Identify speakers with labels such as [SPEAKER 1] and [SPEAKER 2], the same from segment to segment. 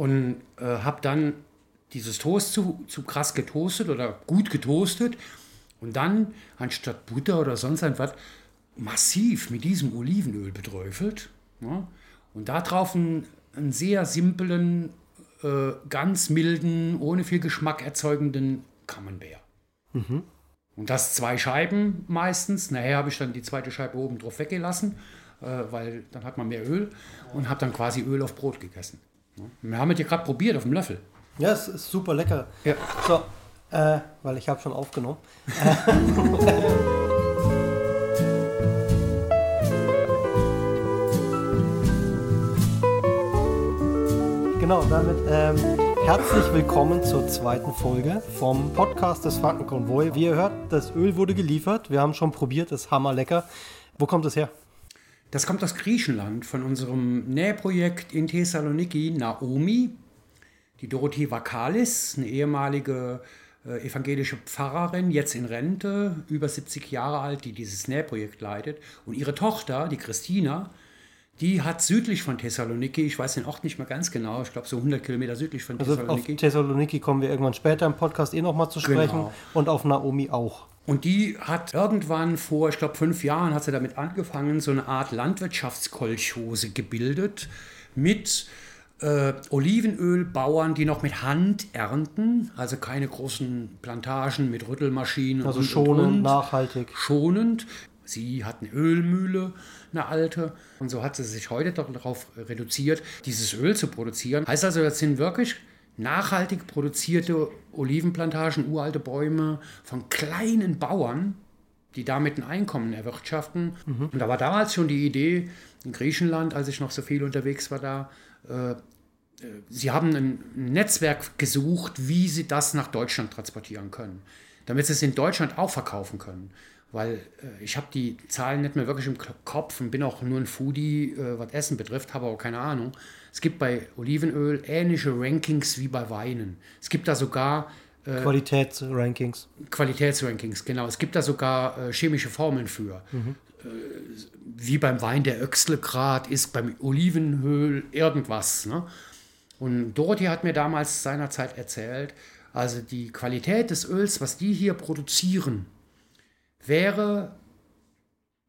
[SPEAKER 1] und äh, habe dann dieses Toast zu, zu krass getoastet oder gut getoastet und dann anstatt Butter oder sonst etwas massiv mit diesem Olivenöl beträufelt. Ja, und darauf einen, einen sehr simplen, äh, ganz milden, ohne viel Geschmack erzeugenden Camembert. Mhm. Und das zwei Scheiben meistens. Nachher habe ich dann die zweite Scheibe oben drauf weggelassen, äh, weil dann hat man mehr Öl und habe dann quasi Öl auf Brot gegessen. Wir haben es ja gerade probiert auf dem Löffel.
[SPEAKER 2] Ja, es ist super lecker. Ja. So, äh, weil ich habe schon aufgenommen. genau, damit ähm, herzlich willkommen zur zweiten Folge vom Podcast des Frankenkonvoi. Wie ihr hört, das Öl wurde geliefert. Wir haben schon probiert, ist hammerlecker. Wo kommt es her?
[SPEAKER 1] Das kommt aus Griechenland, von unserem Nähprojekt in Thessaloniki, Naomi. Die Dorothee Vakalis, eine ehemalige äh, evangelische Pfarrerin, jetzt in Rente, über 70 Jahre alt, die dieses Nähprojekt leitet. Und ihre Tochter, die Christina, die hat südlich von Thessaloniki, ich weiß den Ort nicht mehr ganz genau, ich glaube so 100 Kilometer südlich von
[SPEAKER 2] also Thessaloniki. Auf Thessaloniki kommen wir irgendwann später im Podcast eh nochmal zu sprechen genau. und auf Naomi auch.
[SPEAKER 1] Und die hat irgendwann vor, ich glaube fünf Jahren, hat sie damit angefangen, so eine Art Landwirtschaftskolchose gebildet mit äh, Olivenölbauern, die noch mit Hand ernten, also keine großen Plantagen mit Rüttelmaschinen.
[SPEAKER 2] Also und, schonend, und, und. nachhaltig.
[SPEAKER 1] Schonend. Sie hat eine Ölmühle eine alte. Und so hat sie sich heute darauf reduziert, dieses Öl zu produzieren. Heißt also, das sind wirklich nachhaltig produzierte Olivenplantagen, uralte Bäume von kleinen Bauern, die damit ein Einkommen erwirtschaften. Mhm. Und da war damals schon die Idee, in Griechenland, als ich noch so viel unterwegs war da, äh, äh sie haben ein Netzwerk gesucht, wie sie das nach Deutschland transportieren können, damit sie es in Deutschland auch verkaufen können weil äh, ich habe die Zahlen nicht mehr wirklich im Kopf und bin auch nur ein Foodie, äh, was Essen betrifft, habe aber keine Ahnung. Es gibt bei Olivenöl ähnliche Rankings wie bei Weinen. Es gibt da sogar
[SPEAKER 2] äh, Qualitätsrankings.
[SPEAKER 1] Qualitätsrankings, genau. Es gibt da sogar äh, chemische Formeln für. Mhm. Äh, wie beim Wein der Öxlegrad ist beim Olivenöl irgendwas. Ne? Und Dorothy hat mir damals seinerzeit erzählt, also die Qualität des Öls, was die hier produzieren, wäre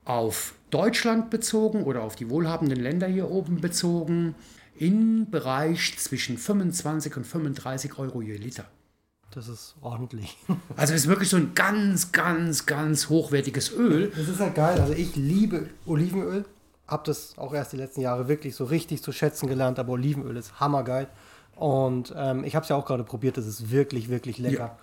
[SPEAKER 1] auf Deutschland bezogen oder auf die wohlhabenden Länder hier oben bezogen im Bereich zwischen 25 und 35 Euro je Liter.
[SPEAKER 2] Das ist ordentlich.
[SPEAKER 1] Also es ist wirklich so ein ganz, ganz, ganz hochwertiges Öl.
[SPEAKER 2] Das ist ja geil. Also ich liebe Olivenöl. Habe das auch erst die letzten Jahre wirklich so richtig zu schätzen gelernt. Aber Olivenöl ist hammergeil. Und ähm, ich habe es ja auch gerade probiert. Das ist wirklich, wirklich lecker. Ja.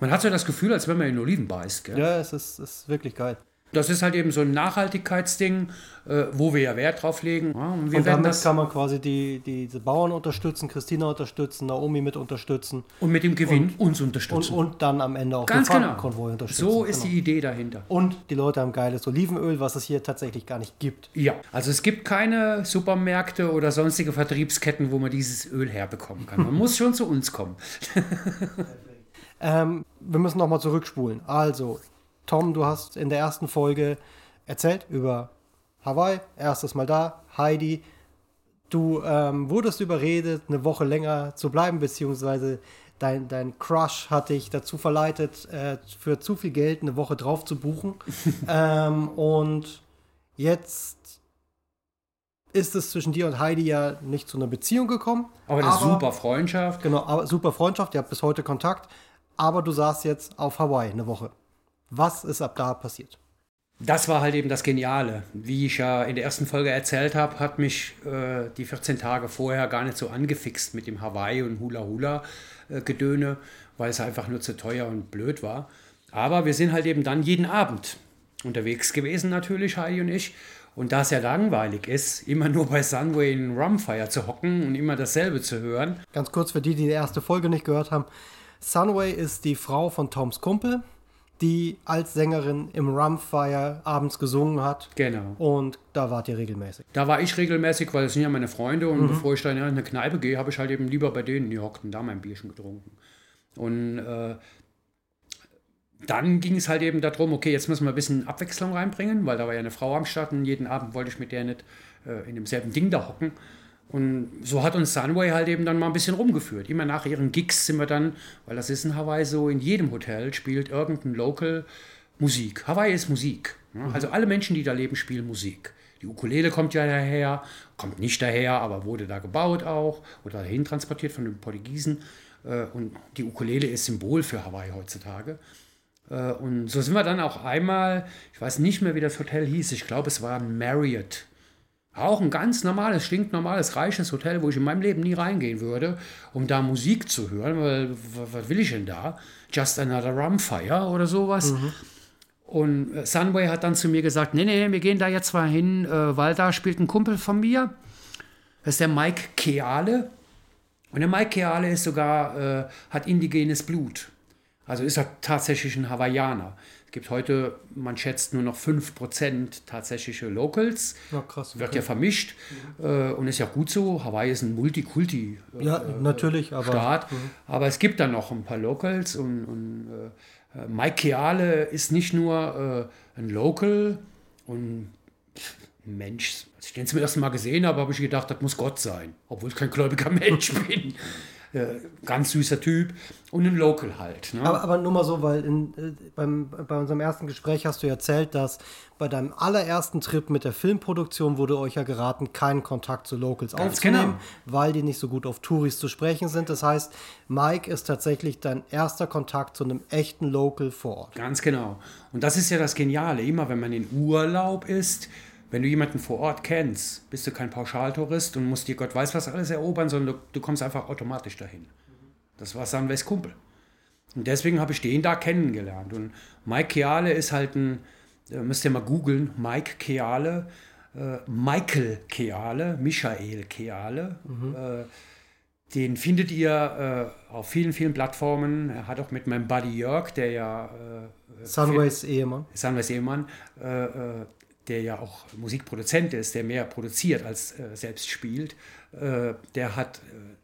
[SPEAKER 1] Man hat so das Gefühl, als wenn man in Oliven beißt. Gell?
[SPEAKER 2] Ja, es ist, ist wirklich geil.
[SPEAKER 1] Das ist halt eben so ein Nachhaltigkeitsding, äh, wo wir ja Wert drauf legen. Ja,
[SPEAKER 2] und, und damit das kann man quasi die, die, diese Bauern unterstützen, Christina unterstützen, Naomi mit unterstützen.
[SPEAKER 1] Und mit dem Gewinn und, uns unterstützen.
[SPEAKER 2] Und, und, dann am Ende auch
[SPEAKER 1] Ganz den genau. unterstützen. So ist genau. die Idee dahinter.
[SPEAKER 2] Und die Leute haben geiles Olivenöl, was es hier tatsächlich gar nicht gibt.
[SPEAKER 1] Ja, also es gibt keine Supermärkte oder sonstige Vertriebsketten, wo man dieses Öl herbekommen kann. Man muss schon zu uns kommen.
[SPEAKER 2] Ähm, wir müssen nochmal zurückspulen. Also, Tom, du hast in der ersten Folge erzählt über Hawaii, erstes Mal da, Heidi. Du ähm, wurdest überredet, eine Woche länger zu bleiben, beziehungsweise dein, dein Crush hat dich dazu verleitet, äh, für zu viel Geld eine Woche drauf zu buchen. ähm, und jetzt ist es zwischen dir und Heidi ja nicht zu einer Beziehung gekommen.
[SPEAKER 1] Aber eine aber, super Freundschaft.
[SPEAKER 2] Genau, aber super Freundschaft, ihr habt bis heute Kontakt aber du saßt jetzt auf Hawaii eine Woche. Was ist ab da passiert?
[SPEAKER 1] Das war halt eben das Geniale. Wie ich ja in der ersten Folge erzählt habe, hat mich äh, die 14 Tage vorher gar nicht so angefixt mit dem Hawaii und Hula Hula äh, Gedöne, weil es einfach nur zu teuer und blöd war. Aber wir sind halt eben dann jeden Abend unterwegs gewesen, natürlich, Heidi und ich. Und da es ja langweilig ist, immer nur bei Sunway in Rumfire zu hocken und immer dasselbe zu hören.
[SPEAKER 2] Ganz kurz für die, die die erste Folge nicht gehört haben. Sunway ist die Frau von Toms Kumpel, die als Sängerin im Rumfire abends gesungen hat.
[SPEAKER 1] Genau.
[SPEAKER 2] Und da wart ihr regelmäßig.
[SPEAKER 1] Da war ich regelmäßig, weil es sind ja meine Freunde und mhm. bevor ich dann in eine Kneipe gehe, habe ich halt eben lieber bei denen gehockt und da mein Bierchen getrunken. Und äh, dann ging es halt eben darum, okay, jetzt müssen wir ein bisschen Abwechslung reinbringen, weil da war ja eine Frau am Start und jeden Abend wollte ich mit der nicht äh, in demselben Ding da hocken. Und so hat uns Sunway halt eben dann mal ein bisschen rumgeführt. Immer nach ihren Gigs sind wir dann, weil das ist in Hawaii so, in jedem Hotel spielt irgendein Local Musik. Hawaii ist Musik. Ne? Mhm. Also alle Menschen, die da leben, spielen Musik. Die Ukulele kommt ja daher, kommt nicht daher, aber wurde da gebaut auch oder dahin transportiert von den Portugiesen. Äh, und die Ukulele ist Symbol für Hawaii heutzutage. Äh, und so sind wir dann auch einmal, ich weiß nicht mehr, wie das Hotel hieß, ich glaube, es war ein Marriott. Auch ein ganz normales, stinknormales, reiches Hotel, wo ich in meinem Leben nie reingehen würde, um da Musik zu hören, weil was will ich denn da? Just Another Rumfire oder sowas. Mhm. Und äh, Sunway hat dann zu mir gesagt, nee, nee, wir gehen da jetzt mal hin, äh, weil da spielt ein Kumpel von mir. Das ist der Mike Keale. Und der Mike Keale ist sogar, äh, hat indigenes Blut. Also ist er tatsächlich ein Hawaiianer. Es gibt heute, man schätzt, nur noch 5% tatsächliche Locals.
[SPEAKER 2] Ja, krass. Okay.
[SPEAKER 1] Wird ja vermischt. Äh, und ist ja gut so. Hawaii ist ein Multikulti.
[SPEAKER 2] Äh, ja, natürlich, aber.
[SPEAKER 1] Staat. Mhm. Aber es gibt dann noch ein paar Locals und, und äh, äh, Mike Keale ist nicht nur äh, ein Local und Mensch. Als ich den zum ersten Mal gesehen habe, habe ich gedacht, das muss Gott sein, obwohl ich kein gläubiger Mensch bin. Äh, ganz süßer Typ und ein Local halt. Ne?
[SPEAKER 2] Aber, aber, nur mal so, weil in, äh, beim, bei unserem ersten Gespräch hast du erzählt, dass bei deinem allerersten Trip mit der Filmproduktion wurde euch ja geraten, keinen Kontakt zu Locals Ganz aufzunehmen, genau. weil die nicht so gut auf Touris zu sprechen sind. Das heißt, Mike ist tatsächlich dein erster Kontakt zu einem echten Local vor Ort.
[SPEAKER 1] Ganz genau. Und das ist ja das Geniale. Immer wenn man in Urlaub ist, wenn du jemanden vor Ort kennst, bist du kein Pauschaltourist und musst dir Gott weiß was alles erobern, sondern du, du kommst einfach automatisch dahin. Das war Sunways Kumpel. Und deswegen habe ich den da kennengelernt. Und Mike Keale ist halt ein, äh, müsst ihr mal googeln, Mike Keale, äh, Michael Keale, Michael Keale. Mhm. Äh, den findet ihr äh, auf vielen, vielen Plattformen. Er hat auch mit meinem Buddy Jörg, der ja.
[SPEAKER 2] Äh, Sunways Ehemann.
[SPEAKER 1] Sunways Ehemann, äh, der ja auch Musikproduzent ist, der mehr produziert als äh, selbst spielt, äh, der hat äh,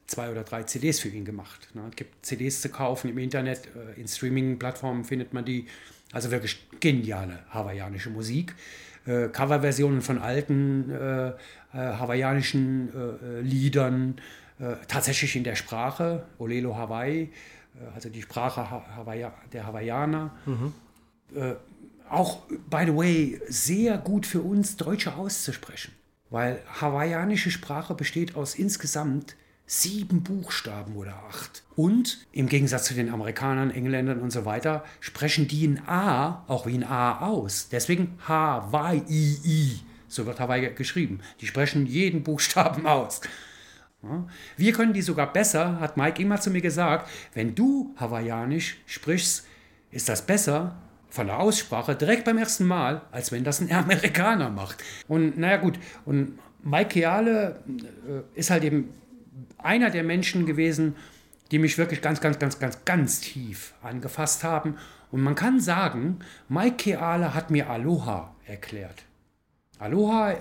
[SPEAKER 1] zwei oder drei CDs für ihn gemacht. Ne? Es gibt CDs zu kaufen im Internet, äh, in Streaming-Plattformen findet man die. Also wirklich geniale hawaiianische Musik. Äh, Coverversionen von alten hawaiianischen Liedern, tatsächlich in der Sprache, Olelo Hawaii, also die Sprache Hawaii der Hawaiianer. Mhm auch, by the way, sehr gut für uns Deutsche auszusprechen. Weil hawaiianische Sprache besteht aus insgesamt sieben Buchstaben oder acht. Und im Gegensatz zu den Amerikanern, Engländern und so weiter, sprechen die ein A auch wie ein A aus. Deswegen Hawaii. So wird Hawaii geschrieben. Die sprechen jeden Buchstaben aus. Wir können die sogar besser, hat Mike immer zu mir gesagt. Wenn du Hawaiianisch sprichst, ist das besser, von der Aussprache direkt beim ersten Mal, als wenn das ein Amerikaner macht. Und naja gut, und Mike Keale äh, ist halt eben einer der Menschen gewesen, die mich wirklich ganz, ganz, ganz, ganz, ganz tief angefasst haben. Und man kann sagen, Mike Keale hat mir Aloha erklärt. Aloha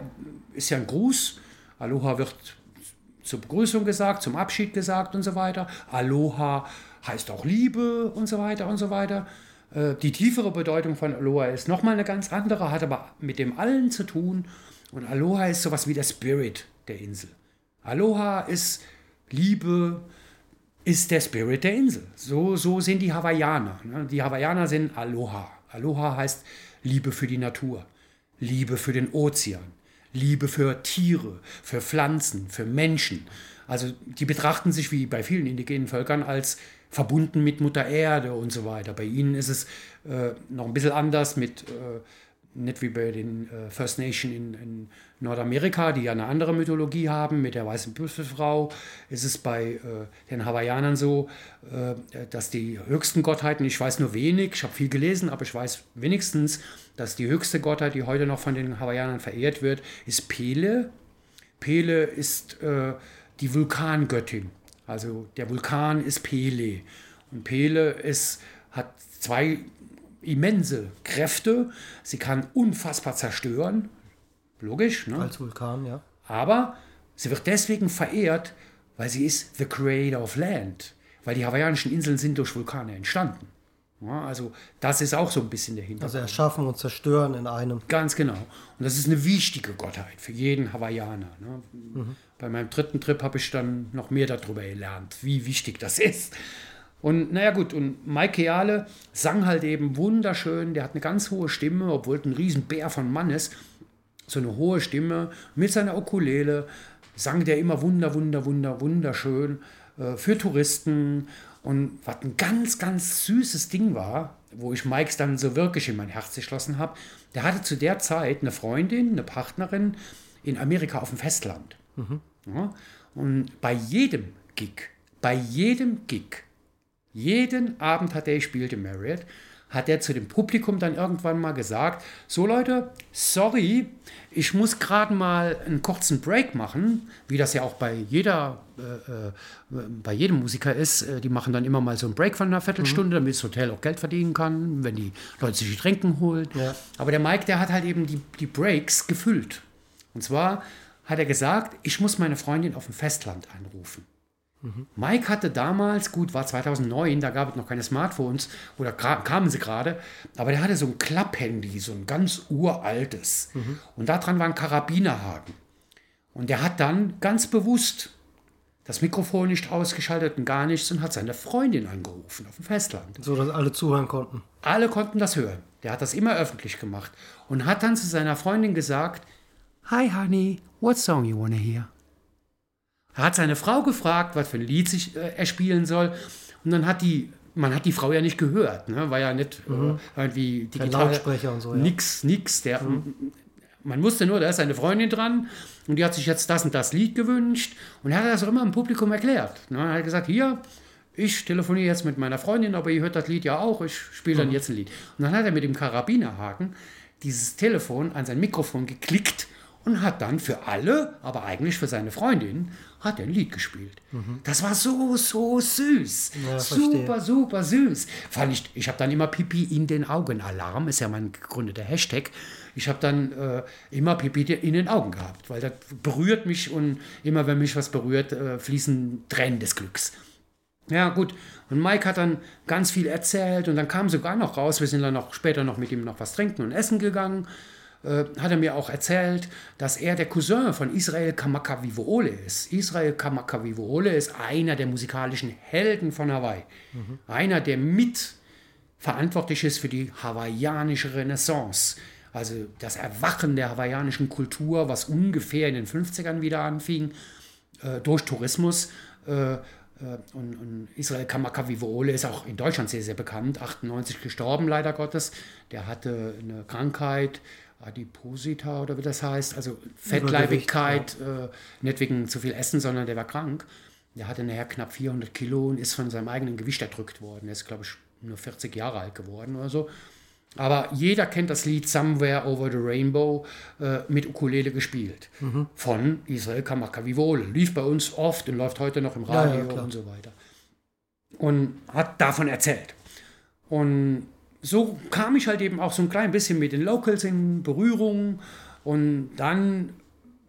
[SPEAKER 1] ist ja ein Gruß. Aloha wird zur Begrüßung gesagt, zum Abschied gesagt und so weiter. Aloha heißt auch Liebe und so weiter und so weiter. Äh, die tiefere Bedeutung von Aloha ist nochmal eine ganz andere, hat aber mit dem allen zu tun. Und Aloha ist sowas wie der Spirit der Insel. Aloha ist Liebe, ist der Spirit der Insel. So, so sind die Hawaiianer. Ne? Die Hawaiianer sind Aloha. Aloha heißt Liebe für die Natur, Liebe für den Ozean, Liebe für Tiere, für Pflanzen, für Menschen. Also die betrachten sich wie bei vielen indigenen Völkern als verbunden mit Mutter Erde und so weiter. Bei ihnen ist es äh, noch ein bisschen anders mit, äh, nicht wie bei den äh, First Nation in, in, Nordamerika, die ja eine andere Mythologie haben, mit der weißen Büffelfrau, ist es bei äh, den Hawaiianern so, äh, dass die höchsten Gottheiten, ich weiß nur wenig, ich habe viel gelesen, aber ich weiß wenigstens, dass die höchste Gottheit, die heute noch von den Hawaiianern verehrt wird, ist Pele. Pele ist die Vulkangöttin. Also der Vulkan ist Pele. Und Pele ist, hat zwei immense Kräfte. Sie kann unfassbar zerstören. Logisch, ne?
[SPEAKER 2] Als Vulkan, ja.
[SPEAKER 1] Aber sie wird deswegen verehrt, weil sie ist the creator of land. Weil die hawaiianischen Inseln sind durch Vulkane entstanden. Ja, also das ist auch so ein bisschen der Hintergrund.
[SPEAKER 2] Also erschaffen und zerstören in einem.
[SPEAKER 1] Ganz genau. Und das ist eine wichtige Gottheit für jeden Hawaiianer. Ne? Bei meinem dritten Trip habe ich dann noch mehr darüber gelernt, wie wichtig das ist. Und naja gut, und Mike Keale sang halt eben wunderschön, der hat eine ganz hohe Stimme, obwohl ein Riesenbär von Mann ist. So eine hohe Stimme mit seiner Ukulele sang der immer wunder, wunder, wunder, wunderschön äh, für Touristen. Und was ein ganz, ganz süßes Ding war, wo ich Mikes dann so wirklich in mein Herz geschlossen habe, der hatte zu der Zeit eine Freundin, eine Partnerin in Amerika auf dem Festland. Ja, und bei jedem Gig, bei jedem Gig, jeden Abend hat er gespielt im Marriott, hat er zu dem Publikum dann irgendwann mal gesagt, so Leute, sorry, ich muss gerade mal einen kurzen Break machen, wie das ja auch bei jeder, äh, äh, bei jedem Musiker ist. Äh, Die machen dann immer mal so einen Break von einer Viertelstunde, damit das Hotel auch Geld verdienen kann, wenn die Leute sich Getränken holen.
[SPEAKER 2] Ja.
[SPEAKER 1] Aber der Mike, der hat halt eben die, die Breaks gefüllt. Und zwar hat er gesagt, ich muss meine Freundin auf dem Festland anrufen. Mike hatte damals, gut, war 2009, da gab es noch keine Smartphones oder kamen sie gerade, aber der hatte so ein Klapphandy, so ein ganz uraltes. Und daran war ein Karabinerhaken. Und der hat dann ganz bewusst das Mikrofon nicht ausgeschaltet und gar nichts und hat seine Freundin angerufen auf dem Festland.
[SPEAKER 2] So, dass alle zuhören konnten.
[SPEAKER 1] Alle konnten das hören. Der hat das immer öffentlich gemacht und hat dann zu seiner Freundin gesagt: Hi, honey, what song you wanna hear? Er hat seine Frau gefragt, was für ein Lied sich, äh, er spielen soll. Und dann hat die, man hat die Frau ja nicht gehört, ne? war ja nicht äh, irgendwie
[SPEAKER 2] Kein
[SPEAKER 1] digital.
[SPEAKER 2] Lautsprecher und so, ja.
[SPEAKER 1] Nix, nix. Der, Man wusste nur, da ist eine Freundin dran und die hat sich jetzt das und das Lied gewünscht. Und er hat das auch immer im Publikum erklärt. Ne? Er hat gesagt, hier, ich telefoniere jetzt mit meiner Freundin, aber ihr hört das Lied ja auch, ich spiele dann jetzt ein Lied. Und dann hat er mit dem Karabinerhaken dieses Telefon an sein Mikrofon geklickt und hat dann für alle, aber eigentlich für seine Freundin, hat er ein Lied gespielt. Das war so, so süß.
[SPEAKER 2] Ja, verstehe.
[SPEAKER 1] super, super süß. Fand ich, ich habe dann immer Pipi in den Augen Alarm, ist ja mein gegründeter Hashtag. Ich habe dann äh, immer Pipi in den Augen gehabt, weil das berührt mich und immer wenn mich was berührt, äh, fließen Tränen des Glücks. Ja, gut. Und Mike hat dann ganz viel erzählt und dann kam sogar noch raus, wir sind dann noch später noch mit ihm noch was trinken und essen gegangen. Äh, hat er mir auch erzählt, dass er der Cousin von Israel Kamakawiwoole ist. Israel Kamakawiwoole ist einer der musikalischen Helden von Hawaii. Einer, der mit verantwortlich ist für die hawaiianische Renaissance. Also das Erwachen der hawaiianischen Kultur, was ungefähr in den 50ern wieder anfing, äh, durch Tourismus. Äh, äh, und, und Israel Kamakawiwoole ist auch in Deutschland sehr, sehr bekannt. 98 gestorben, leider Gottes. Der hatte eine Krankheit, Adiposita oder wie das heißt, also Fettleibigkeit, äh, nicht wegen zu viel Essen, sondern der war krank. Der hatte nachher knapp 400 Kilo und ist von seinem eigenen Gewicht erdrückt worden. Er ist, glaube ich, nur 40 Jahre alt geworden oder so. Aber jeder kennt das Lied Somewhere Over the Rainbow äh, mit Ukulele gespielt. Von Israel Kamakawiwoole. Lief bei uns oft und läuft heute noch im
[SPEAKER 2] Ja, ja,
[SPEAKER 1] Radio
[SPEAKER 2] klar.
[SPEAKER 1] und so weiter. Und hat davon erzählt. Und so kam ich halt eben auch so ein klein bisschen mit den Locals in Berührung. Und dann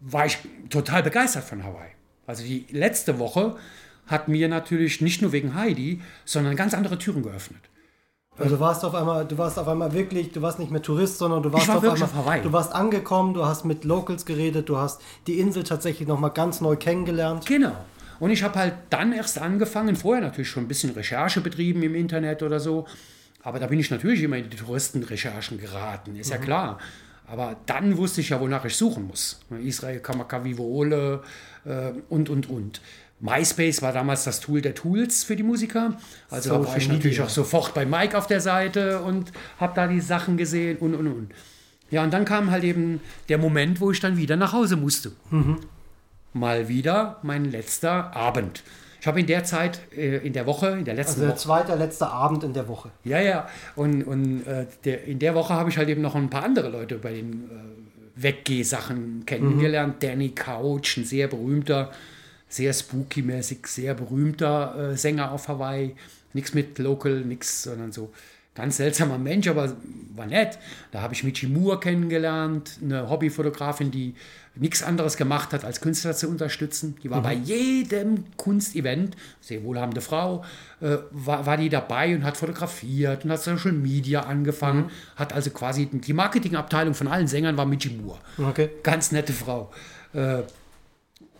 [SPEAKER 1] war ich total begeistert von Hawaii. Also die letzte Woche hat mir natürlich nicht nur wegen Heidi, sondern ganz andere Türen geöffnet.
[SPEAKER 2] Also du warst auf einmal, du warst auf einmal wirklich, du warst nicht mehr Tourist, sondern du warst
[SPEAKER 1] war
[SPEAKER 2] auf einmal,
[SPEAKER 1] auf Hawaii.
[SPEAKER 2] du warst angekommen, du hast mit Locals geredet, du hast die Insel tatsächlich nochmal ganz neu kennengelernt.
[SPEAKER 1] Genau. Und ich habe halt dann erst angefangen, vorher natürlich schon ein bisschen Recherche betrieben im Internet oder so. Aber da bin ich natürlich immer in die Touristenrecherchen geraten, ist ja klar. Aber dann wusste ich ja, wonach ich suchen muss. Israel Kamakawiwoole äh, und, und, und. MySpace war damals das Tool der Tools für die Musiker. Also da war ich natürlich auch sofort bei Mike auf der Seite und habe da die Sachen gesehen und, und, und. Ja, und dann kam halt eben der Moment, wo ich dann wieder nach Hause musste mal wieder mein letzter Abend. Ich habe in der Zeit, äh, in der Woche, in der letzten
[SPEAKER 2] Also der
[SPEAKER 1] Woche,
[SPEAKER 2] zweite, letzte Abend in der Woche.
[SPEAKER 1] ja, ja, und, und äh, der, in der Woche habe ich halt eben noch ein paar andere Leute bei den äh, Weggeh-Sachen kennengelernt. Danny Couch, ein sehr berühmter, sehr spooky-mäßig, sehr berühmter äh, Sänger auf Hawaii. Nichts mit Local, nichts, sondern so Ganz seltsamer Mensch, aber war nett. Da habe ich Michi Moore kennengelernt, eine Hobbyfotografin, die nichts anderes gemacht hat, als Künstler zu unterstützen. Die war bei jedem Kunstevent, sehr wohlhabende Frau, äh, war, war die dabei und hat fotografiert und hat Social Media angefangen. Hat also quasi die Marketingabteilung von allen Sängern war Michi Moore.
[SPEAKER 2] Okay.
[SPEAKER 1] Ganz nette Frau. Äh,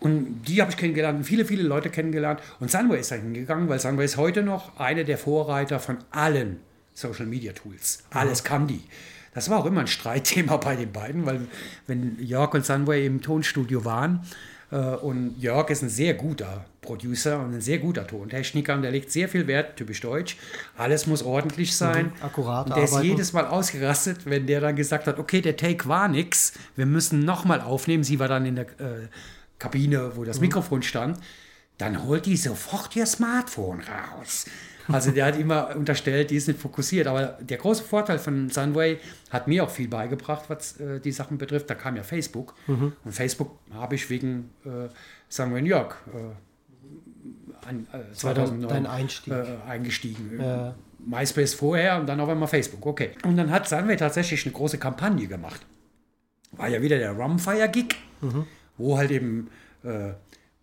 [SPEAKER 1] und die habe ich kennengelernt und viele, viele Leute kennengelernt. Und Sunway ist da hingegangen, weil Sunway ist heute noch eine der Vorreiter von allen Social Media Tools. Alles kann die. Das war auch immer ein Streitthema bei den beiden, weil wenn Jörg und Sunway im Tonstudio waren, äh, und Jörg ist ein sehr guter Producer und ein sehr guter Tontechniker und der legt sehr viel Wert, typisch deutsch. Alles muss ordentlich sein.
[SPEAKER 2] akkurat
[SPEAKER 1] Und der ist
[SPEAKER 2] arbeiten.
[SPEAKER 1] jedes Mal ausgerastet, wenn der dann gesagt hat, okay, der Take war nix, wir müssen nochmal aufnehmen. Sie war dann in der äh, Kabine, wo das Mikrofon stand. Dann holt die sofort ihr Smartphone raus. Also der hat immer unterstellt, die ist nicht fokussiert. Aber der große Vorteil von Sunway hat mir auch viel beigebracht, was äh, die Sachen betrifft. Da kam ja Facebook. Und Facebook habe ich wegen äh, Sunway New York äh, an, äh, 2009
[SPEAKER 2] dein Einstieg.
[SPEAKER 1] Äh, eingestiegen.
[SPEAKER 2] Ja.
[SPEAKER 1] MySpace vorher und dann auf einmal Facebook. Okay. Und dann hat Sunway tatsächlich eine große Kampagne gemacht. War ja wieder der Rumfire-Gig, wo halt eben äh,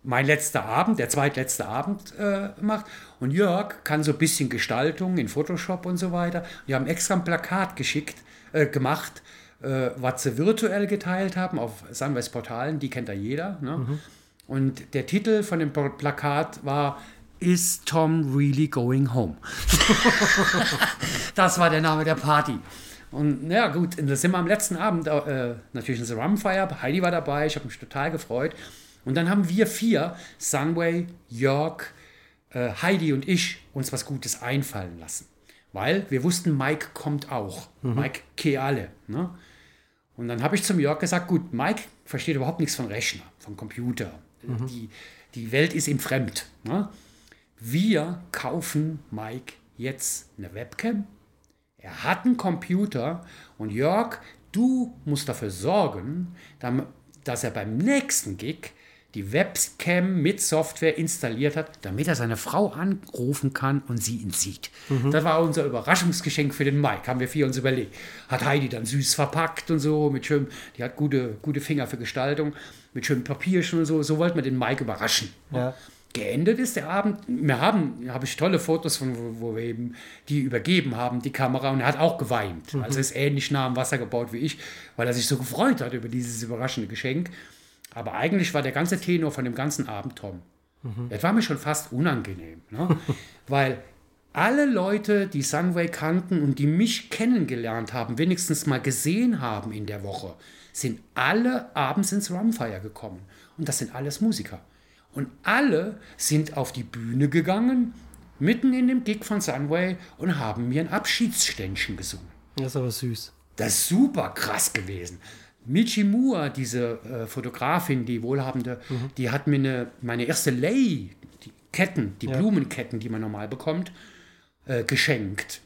[SPEAKER 1] mein letzter Abend, der zweitletzte Abend äh, macht. Und Jörg kann so ein bisschen Gestaltung in Photoshop und so weiter. Die haben extra ein Plakat geschickt, äh, gemacht, äh, was sie virtuell geteilt haben auf Sunways Portalen, die kennt ja jeder. Ne? Und der Titel von dem Pl- Plakat war Is Tom really going home? das war der Name der Party. Und ja gut, da sind wir am letzten Abend äh, natürlich in The Rumfire, Heidi war dabei, ich habe mich total gefreut. Und dann haben wir vier, Sunway, Jörg, äh, Heidi und ich, uns was Gutes einfallen lassen. Weil wir wussten, Mike kommt auch. Mike Keale. Ne? Und dann habe ich zum Jörg gesagt, gut, Mike versteht überhaupt nichts von Rechner, von Computer. Die, die Welt ist ihm fremd. Ne? Wir kaufen Mike jetzt eine Webcam. Er hat einen Computer und Jörg, du musst dafür sorgen, dass er beim nächsten Gig die Webcam mit Software installiert hat, damit er seine Frau anrufen kann und sie ihn sieht. Das war unser Überraschungsgeschenk für den Mike, haben wir vier uns überlegt. Hat Heidi dann süß verpackt und so, mit schön, die hat gute, gute Finger für Gestaltung, mit schönem Papierchen und so, so wollten wir den Mike überraschen.
[SPEAKER 2] Ja.
[SPEAKER 1] Geendet ist der Abend. Wir haben, habe ich tolle Fotos von, wo, wir eben die übergeben haben, die Kamera, und er hat auch geweint. Also er ist ähnlich nah am Wasser gebaut wie ich, weil er sich so gefreut hat über dieses überraschende Geschenk. Aber eigentlich war der ganze Tenor von dem ganzen Abend Tom. Das war mir schon fast unangenehm, ne? weil alle Leute, die Sunway kannten und die mich kennengelernt haben, wenigstens mal gesehen haben in der Woche, sind alle abends ins Rumfire gekommen. Und das sind alles Musiker. Und alle sind auf die Bühne gegangen, mitten in dem Gig von Sunway, und haben mir ein Abschiedsständchen gesungen.
[SPEAKER 2] Das ist aber süß.
[SPEAKER 1] Das ist super krass gewesen. Michi Moore, diese äh, Fotografin, die wohlhabende, die hat mir eine, meine erste Lay, die Ketten, die Blumenketten, die man normal bekommt, äh, geschenkt.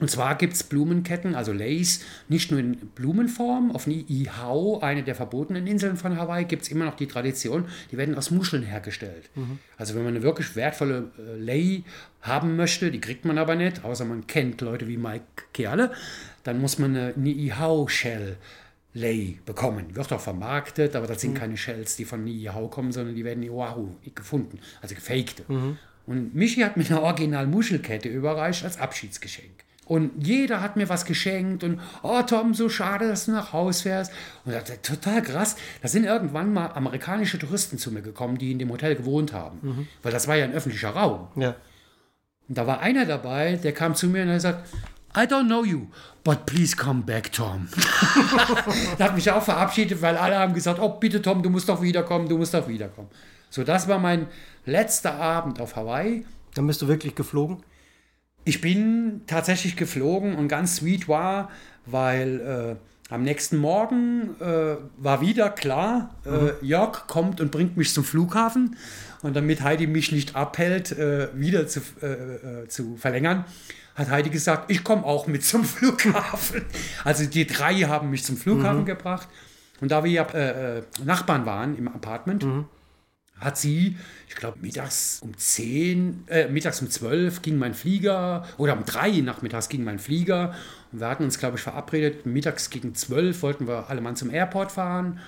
[SPEAKER 1] Und zwar gibt es Blumenketten, also Lays, nicht nur in Blumenform. Auf Niihau, eine der verbotenen Inseln von Hawaii, gibt es immer noch die Tradition, die werden aus Muscheln hergestellt. Also wenn man eine wirklich wertvolle äh, Lay haben möchte, die kriegt man aber nicht, außer man kennt Leute wie Mike Kerle, dann muss man eine Niihau-Shell Lay bekommen. Wird auch vermarktet, aber das sind keine Shells, die von Niihau kommen, sondern die werden in Oahu gefunden, also gefakte. Und Michi hat mir eine Original-Muschelkette überreicht als Abschiedsgeschenk. Und jeder hat mir was geschenkt und, oh Tom, so schade, dass du nach Haus fährst. Und das ist total krass. Da sind irgendwann mal amerikanische Touristen zu mir gekommen, die in dem Hotel gewohnt haben. Weil das war ja ein öffentlicher Raum.
[SPEAKER 2] Ja.
[SPEAKER 1] Und da war einer dabei, der kam zu mir und hat gesagt, I don't know you, but please come back, Tom. da hat mich auch verabschiedet, weil alle haben gesagt, oh bitte Tom, du musst doch wiederkommen, du musst doch wiederkommen. So, das war mein letzter Abend auf Hawaii.
[SPEAKER 2] Dann bist du wirklich geflogen?
[SPEAKER 1] Ich bin tatsächlich geflogen und ganz sweet war, weil äh, am nächsten Morgen äh, war wieder klar, äh, Jörg kommt und bringt mich zum Flughafen. Und damit Heidi mich nicht abhält, äh, wieder zu, äh, äh, zu verlängern, hat Heidi gesagt, ich komme auch mit zum Flughafen. Also die drei haben mich zum Flughafen gebracht. Und da wir ja äh, äh, Nachbarn waren im Apartment, hat sie, ich glaube, mittags um 10, äh, mittags um 12 ging mein Flieger, oder um 3 nachmittags ging mein Flieger. Und wir hatten uns, glaube ich, verabredet, mittags gegen 12 wollten wir alle Mann zum Airport fahren.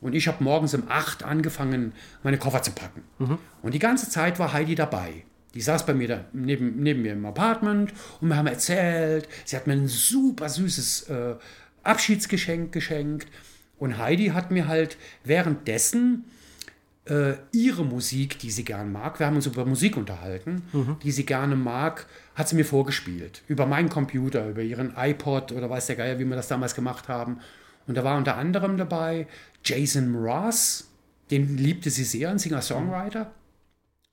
[SPEAKER 1] Und ich habe morgens um 8 angefangen, meine Koffer zu packen. Mhm. Und die ganze Zeit war Heidi dabei. Die saß bei mir da neben, neben mir im Apartment und wir haben erzählt. Sie hat mir ein super süßes äh, Abschiedsgeschenk geschenkt. Und Heidi hat mir halt währenddessen äh, ihre Musik, die sie gern mag, wir haben uns über Musik unterhalten, mhm. die sie gerne mag, hat sie mir vorgespielt. Über meinen Computer, über ihren iPod oder weiß der Geier, wie wir das damals gemacht haben. Und da war unter anderem dabei Jason Mraz, den liebte sie sehr, ein Singer-Songwriter.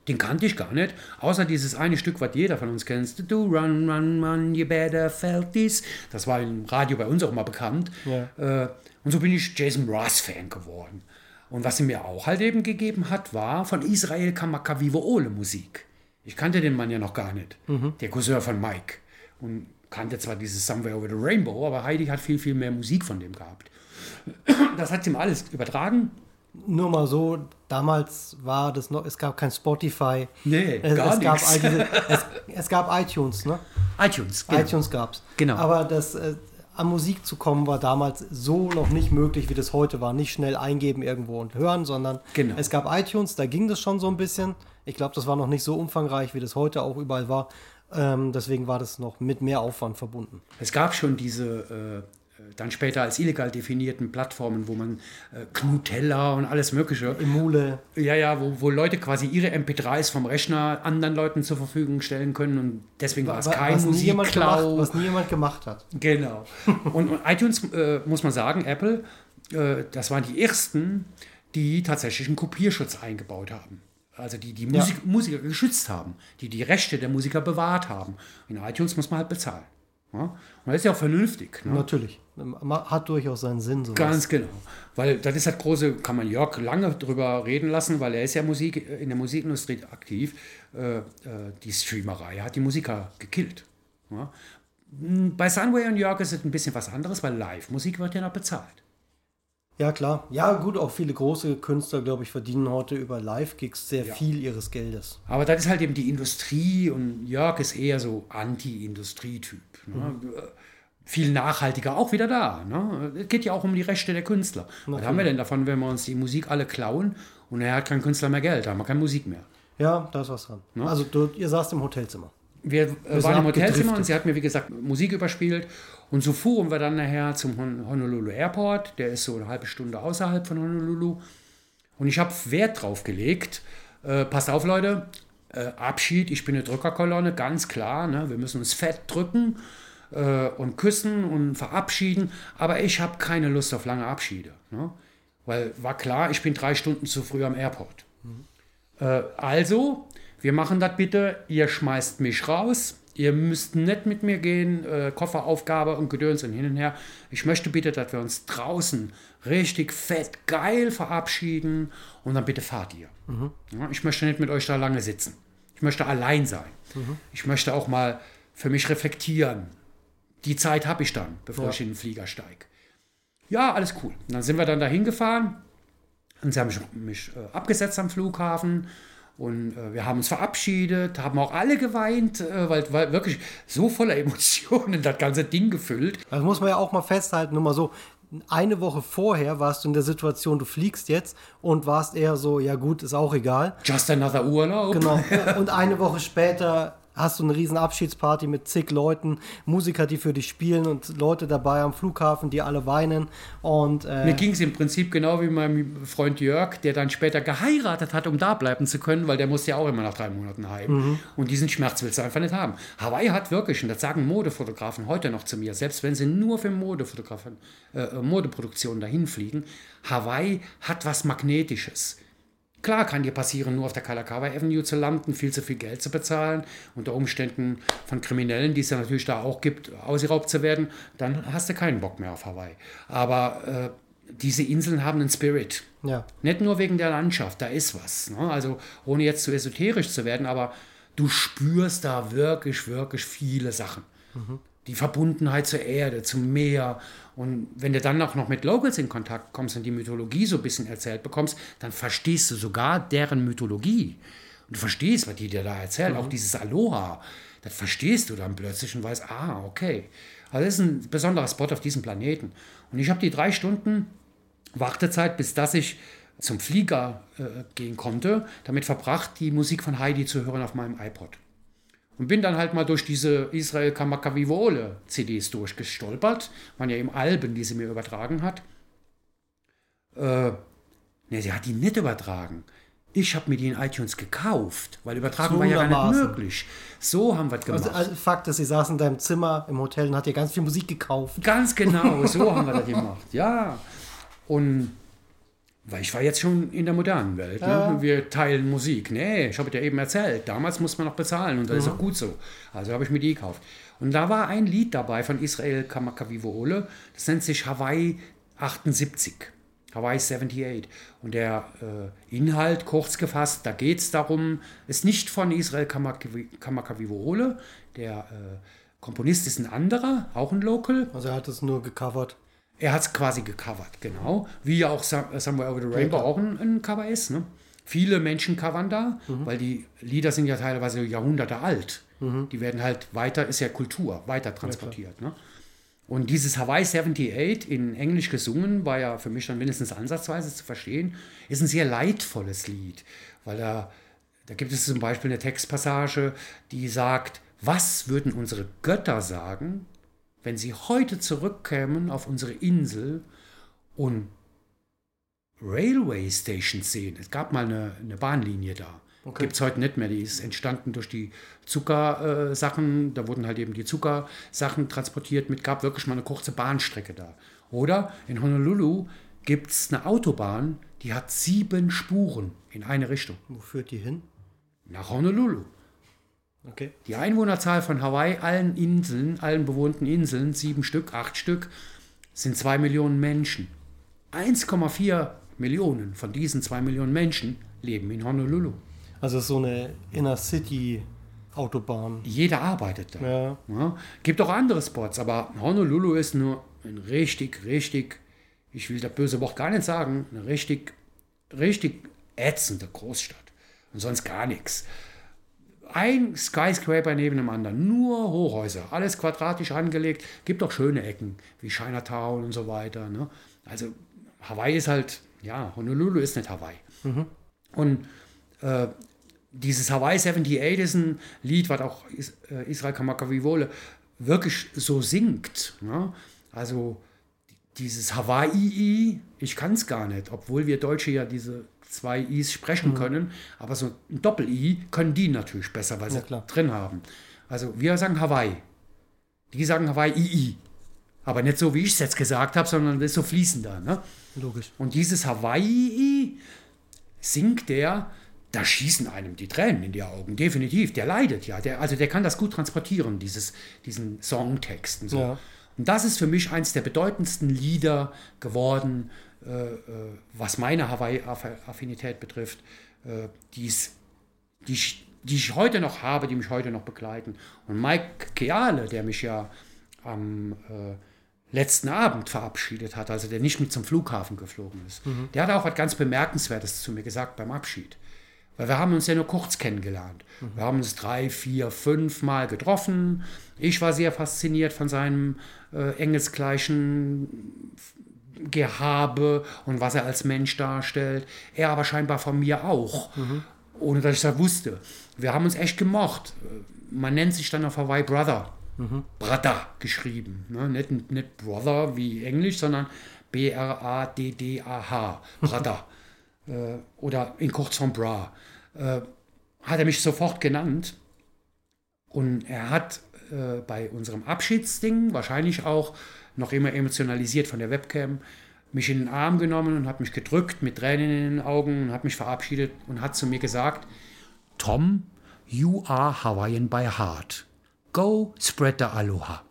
[SPEAKER 1] Den kannte ich gar nicht, außer dieses eine Stück, was jeder von uns kennt. Do run, run, run, you better felt this. Das war im Radio bei uns auch mal bekannt. Ja. Äh, und so bin ich Jason Mraz-Fan geworden. Und was sie mir auch halt eben gegeben hat, war von Israel Kamakavivo Ole Musik. Ich kannte den Mann ja noch gar nicht. Mhm. Der Cousin von Mike. Und kannte zwar dieses Somewhere Over the Rainbow, aber Heidi hat viel, viel mehr Musik von dem gehabt. Das hat sie ihm alles übertragen.
[SPEAKER 2] Nur mal so, damals war das noch, es gab kein Spotify.
[SPEAKER 1] Nee,
[SPEAKER 2] es,
[SPEAKER 1] gar
[SPEAKER 2] es gab diese, es, es, gab iTunes, ne?
[SPEAKER 1] iTunes,
[SPEAKER 2] genau. iTunes gab es.
[SPEAKER 1] Genau.
[SPEAKER 2] Aber das, äh, an Musik zu kommen, war damals so noch nicht möglich, wie das heute war. Nicht schnell eingeben irgendwo und hören, sondern
[SPEAKER 1] genau.
[SPEAKER 2] es gab iTunes, da ging das schon so ein bisschen. Ich glaube, das war noch nicht so umfangreich, wie das heute auch überall war. Ähm, deswegen war das noch mit mehr Aufwand verbunden.
[SPEAKER 1] Es gab schon diese äh, dann später als illegal definierten Plattformen, wo man äh, Knutella und alles Mögliche.
[SPEAKER 2] Emule.
[SPEAKER 1] Ja, ja, wo, wo Leute quasi ihre MP3s vom Rechner anderen Leuten zur Verfügung stellen können und deswegen war es kein was
[SPEAKER 2] Musikklau. Was nie jemand gemacht hat.
[SPEAKER 1] Genau. und, und iTunes, äh, muss man sagen, Apple, äh, das waren die ersten, die tatsächlich einen Kopierschutz eingebaut haben. Also die die Musik, ja. Musiker geschützt haben, die die Rechte der Musiker bewahrt haben. In iTunes muss man halt bezahlen. Ja? Das ist ja auch vernünftig.
[SPEAKER 2] Ne? Natürlich. Hat durchaus seinen Sinn.
[SPEAKER 1] Sowas. Ganz genau. Weil das ist halt große, kann man Jörg lange drüber reden lassen, weil er ist ja Musik, in der Musikindustrie aktiv. Äh, äh, die Streamerei hat die Musiker gekillt. Ja? Bei Sunway und Jörg ist es ein bisschen was anderes, weil Live-Musik wird ja noch bezahlt.
[SPEAKER 2] Ja, klar. Ja, gut, auch viele große Künstler, glaube ich, verdienen heute über Live-Gigs sehr ja. viel ihres Geldes.
[SPEAKER 1] Aber das ist halt eben die Industrie und Jörg ist eher so Anti-Industrie-Typ. Ne? Mhm. Viel nachhaltiger auch wieder da. Ne? Es geht ja auch um die Rechte der Künstler. Natürlich. Was haben wir denn davon, wenn wir uns die Musik alle klauen und er hat kein Künstler mehr Geld, da haben wir keine Musik mehr?
[SPEAKER 2] Ja, da ist was dran. Ne? Also, du, ihr saßt im Hotelzimmer.
[SPEAKER 1] Wir, wir waren im Hotelzimmer und sie hat mir, wie gesagt, Musik überspielt. Und so fuhren wir dann nachher zum Honolulu Airport. Der ist so eine halbe Stunde außerhalb von Honolulu. Und ich habe Wert drauf gelegt. Äh, passt auf, Leute. Äh, Abschied, ich bin eine Drückerkolonne, ganz klar. Ne? Wir müssen uns fett drücken äh, und küssen und verabschieden. Aber ich habe keine Lust auf lange Abschiede. Ne? Weil war klar, ich bin drei Stunden zu früh am Airport. Mhm. also wir machen das bitte, ihr schmeißt mich raus, ihr müsst nicht mit mir gehen, äh, Kofferaufgabe und Gedöns und hin und her. Ich möchte bitte, dass wir uns draußen richtig fett geil verabschieden und dann bitte fahrt ihr. Mhm. Ja, ich möchte nicht mit euch da lange sitzen. Ich möchte allein sein. Mhm. Ich möchte auch mal für mich reflektieren. Die Zeit habe ich dann, bevor ja. ich in den Flieger steige. Ja, alles cool. Und dann sind wir dann dahin gefahren und sie haben mich, mich äh, abgesetzt am Flughafen und äh, wir haben uns verabschiedet, haben auch alle geweint, äh, weil, weil wirklich so voller Emotionen das ganze Ding gefüllt.
[SPEAKER 2] Das muss man ja auch mal festhalten, nur mal so. Eine Woche vorher warst du in der Situation, du fliegst jetzt und warst eher so, ja gut, ist auch egal.
[SPEAKER 1] Just another Urlaub.
[SPEAKER 2] Genau. Und eine Woche später hast du eine riesen Abschiedsparty mit zig Leuten, Musiker, die für dich spielen und Leute dabei am Flughafen, die alle weinen. Und,
[SPEAKER 1] äh Mir ging es im Prinzip genau wie meinem Freund Jörg, der dann später geheiratet hat, um da bleiben zu können, weil der musste ja auch immer nach drei Monaten heim. Mhm. Und diesen Schmerz willst du einfach nicht haben. Hawaii hat wirklich, und das sagen Modefotografen heute noch zu mir, selbst wenn sie nur für Modefotografen, äh, Modeproduktionen dahin fliegen, Hawaii hat was Magnetisches. Klar kann dir passieren, nur auf der Kalakaua Avenue zu landen, viel zu viel Geld zu bezahlen, unter Umständen von Kriminellen, die es ja natürlich da auch gibt, ausgeraubt zu werden, dann hast du keinen Bock mehr auf Hawaii. Aber äh, diese Inseln haben einen Spirit.
[SPEAKER 2] Ja.
[SPEAKER 1] Nicht nur wegen der Landschaft, da ist was. Ne? Also ohne jetzt zu esoterisch zu werden, aber du spürst da wirklich, wirklich viele Sachen. Mhm. Die Verbundenheit zur Erde, zum Meer. Und wenn du dann auch noch mit Locals in Kontakt kommst und die Mythologie so ein bisschen erzählt bekommst, dann verstehst du sogar deren Mythologie. Und du verstehst, was die dir da erzählen. Mhm. Auch dieses Aloha, das verstehst du dann plötzlich und weißt, ah, okay. Also das ist ein besonderer Spot auf diesem Planeten. Und ich habe die drei Stunden Wartezeit, bis dass ich zum Flieger äh, gehen konnte, damit verbracht, die Musik von Heidi zu hören auf meinem iPod. Und bin dann halt mal durch diese Israel Kamakavivole CDs durchgestolpert. Waren ja eben Alben, die sie mir übertragen hat. Äh, ne, sie hat die nicht übertragen. Ich habe mir die in iTunes gekauft, weil übertragen so war ja gar nicht möglich. So haben wir es gemacht. Also,
[SPEAKER 2] also, Fakt ist, sie saß in deinem Zimmer im Hotel und hat dir ganz viel Musik gekauft.
[SPEAKER 1] Ganz genau, so haben wir das gemacht, ja. Und weil ich war jetzt schon in der modernen Welt. Ne? Ja. Ne? Wir teilen Musik. Nee, ich habe dir eben erzählt. Damals muss man noch bezahlen und das mhm. ist auch gut so. Also habe ich mir die gekauft. Und da war ein Lied dabei von Israel Kamakawiwoole. Das nennt sich Hawaii 78. Hawaii 78. Und der äh, Inhalt, kurz gefasst, da geht es darum, ist nicht von Israel Kamakawiwoole. Der äh, Komponist ist ein anderer, auch ein Local.
[SPEAKER 2] Also er hat es nur gecovert.
[SPEAKER 1] Er hat es quasi gecovert, genau. Wie ja auch Somewhere Over the Rainbow ja, auch ein, ein, Cover ist. Ne? Viele Menschen covern da, mhm. weil die Lieder sind ja teilweise Jahrhunderte alt. Mhm. Die werden halt weiter, ist ja Kultur, weiter transportiert. Ja, ne? Und dieses Hawaii 78 in Englisch gesungen, war ja für mich dann mindestens ansatzweise zu verstehen, ist ein sehr leidvolles Lied, weil da, da gibt es zum Beispiel eine Textpassage, die sagt, was würden unsere Götter sagen, wenn sie heute zurückkämen auf unsere Insel und Railway Stations sehen. Es gab mal eine, eine Bahnlinie da. Okay. Gibt es heute nicht mehr. Die ist entstanden durch die Zuckersachen. Äh, da wurden halt eben die Zuckersachen transportiert mit. Gab wirklich mal eine kurze Bahnstrecke da. Oder in Honolulu gibt es eine Autobahn, die hat sieben Spuren in eine Richtung.
[SPEAKER 2] Wo führt die hin?
[SPEAKER 1] Nach Honolulu. Okay. Die Einwohnerzahl von Hawaii, allen Inseln, allen bewohnten Inseln, sieben Stück, acht Stück, sind zwei Millionen Menschen. 1,4 Millionen von diesen zwei Millionen Menschen leben in Honolulu.
[SPEAKER 2] Also so eine Inner City Autobahn.
[SPEAKER 1] Jeder arbeitet da. Ja. Ja. Gibt auch andere Spots, aber Honolulu ist nur ein richtig, richtig, ich will das böse Wort gar nicht sagen, eine richtig, richtig ätzende Großstadt. Und sonst gar nichts ein Skyscraper neben dem anderen, nur Hochhäuser, alles quadratisch angelegt. Gibt auch schöne Ecken wie Chinatown und so weiter. Ne? Also Hawaii ist halt, ja, Honolulu ist nicht Hawaii. Mhm. Und äh, dieses Hawaii 78 ist ein Lied, was auch äh, Israel Kamakavivole wirklich so singt. Ne? Also dieses Hawaii, ich kann es gar nicht, obwohl wir Deutsche ja diese zwei I's sprechen mhm. können, aber so ein Doppel-I können die natürlich besser, weil sie ja, drin haben. Also wir sagen Hawaii. Die sagen Hawaii II. Aber nicht so, wie ich es jetzt gesagt habe, sondern das ist so fließender. Ne?
[SPEAKER 2] Logisch.
[SPEAKER 1] Und dieses Hawaii singt der, da schießen einem die Tränen in die Augen, definitiv. Der leidet ja. Der, also der kann das gut transportieren, dieses, diesen Songtext und so. Ja. Und das ist für mich eins der bedeutendsten Lieder geworden was meine Hawaii-Affinität betrifft, äh, die's, die, ich, die ich heute noch habe, die mich heute noch begleiten. Und Mike Keale, der mich ja am äh, letzten Abend verabschiedet hat, also der nicht mit zum Flughafen geflogen ist, mhm. der hat auch was ganz Bemerkenswertes zu mir gesagt beim Abschied. Weil wir haben uns ja nur kurz kennengelernt. Mhm. Wir haben uns drei, vier, fünf Mal getroffen. Ich war sehr fasziniert von seinem äh, engelsgleichen Gehabe und was er als Mensch darstellt. Er aber scheinbar von mir auch, mhm. ohne dass ich das wusste. Wir haben uns echt gemocht. Man nennt sich dann auf Hawaii Brother. Mhm. Brother geschrieben. Ne? Nicht, nicht Brother wie Englisch, sondern B-R-A-D-D-A-H. Brother. äh, oder in Kurzform Bra. Äh, hat er mich sofort genannt. Und er hat äh, bei unserem Abschiedsding wahrscheinlich auch noch immer emotionalisiert von der Webcam, mich in den Arm genommen und hat mich gedrückt mit Tränen in den Augen und hat mich verabschiedet und hat zu mir gesagt, Tom, you are Hawaiian by heart. Go spread the Aloha.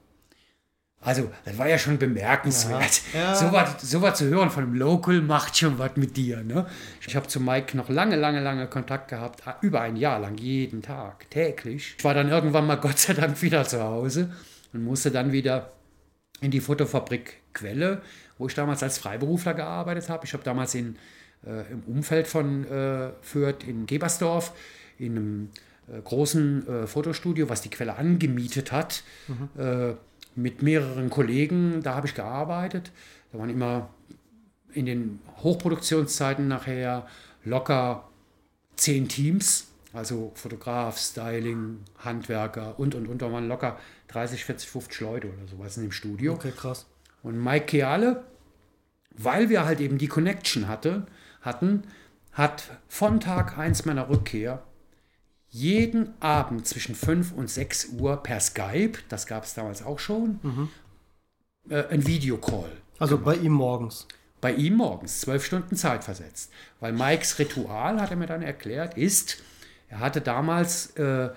[SPEAKER 1] Also, das war ja schon bemerkenswert. Ja, ja. So, was, so was zu hören von einem Local macht schon was mit dir. Ne? Ich habe zu Mike noch lange, lange, lange Kontakt gehabt, über ein Jahr lang, jeden Tag, täglich. Ich war dann irgendwann mal Gott sei Dank wieder zu Hause und musste dann wieder in die Fotofabrik Quelle, wo ich damals als Freiberufler gearbeitet habe. Ich habe damals in, äh, im Umfeld von äh, Fürth in Gebersdorf in einem äh, großen äh, Fotostudio, was die Quelle angemietet hat, mhm. mit mehreren Kollegen. Da habe ich gearbeitet. Da waren immer in den Hochproduktionszeiten nachher locker zehn Teams, also Fotograf, Styling, Handwerker und und und. Da waren locker 30, 40, 50 Leute oder sowas in dem Studio.
[SPEAKER 2] Okay, krass.
[SPEAKER 1] Und Mike Keale, weil wir halt eben die Connection hatte, hatten, hat von Tag 1 meiner Rückkehr jeden Abend zwischen 5 und 6 Uhr per Skype, das gab es damals auch schon, mhm. äh, ein Videocall.
[SPEAKER 2] Also gemacht. bei ihm morgens.
[SPEAKER 1] Bei ihm morgens, zwölf Stunden Zeit versetzt. Weil Mikes Ritual, hat er mir dann erklärt, ist, er hatte damals äh, äh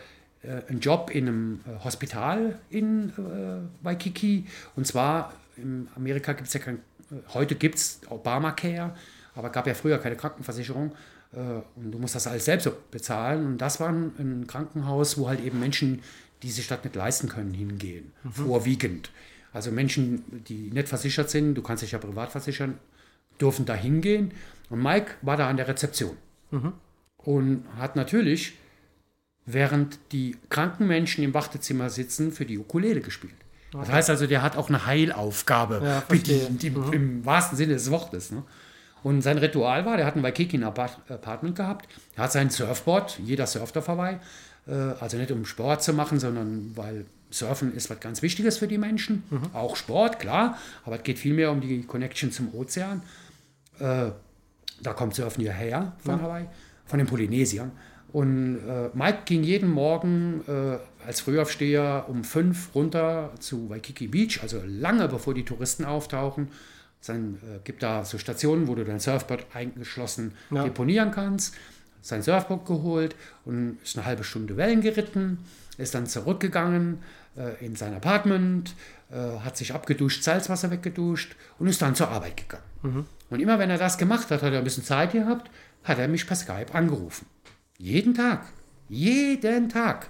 [SPEAKER 1] einen Job in einem äh, Hospital in äh, Waikiki. Und zwar in Amerika gibt es ja kein, äh, heute gibt es Obamacare, aber gab ja früher keine Krankenversicherung. Äh, und du musst das alles selbst bezahlen. Und das war ein, Krankenhaus, wo halt eben Menschen, die sich das nicht leisten können, hingehen. Mhm. Vorwiegend. Also Menschen, die nicht versichert sind, du kannst dich ja privat versichern, dürfen da hingehen. Und Mike war da an der Rezeption. Mhm. Und hat natürlich, während die kranken Menschen im Wartezimmer sitzen, für die Ukulele gespielt. Okay. Das heißt also, der hat auch eine Heilaufgabe ja, bedient, im, mhm. im, wahrsten Sinne des Wortes. Ne? Und sein Ritual war, der hat ein Waikiki Apartment gehabt, er hat sein Surfboard, jeder surft auf Hawaii, äh, also nicht um Sport zu machen, sondern weil Surfen ist was ganz Wichtiges für die Menschen, mhm. auch Sport, klar, aber es geht vielmehr um die Connection zum Ozean. Äh, da kommt Surfen hierher von ja. Hawaii, von den Polynesiern. Und äh, Mike ging jeden Morgen äh, als Frühaufsteher um fünf runter zu Waikiki Beach, also lange bevor die Touristen auftauchen. Dann äh, gibt da so Stationen, wo du dein Surfboard eingeschlossen ja. deponieren kannst. Sein Surfboard geholt und ist eine halbe Stunde Wellen geritten, ist dann zurückgegangen äh, in sein Apartment, äh, hat sich abgeduscht, Salzwasser weggeduscht und ist dann zur Arbeit gegangen. Mhm. Und immer wenn er das gemacht hat, hat er ein bisschen Zeit gehabt, hat er mich per Skype angerufen. Jeden Tag. Jeden Tag.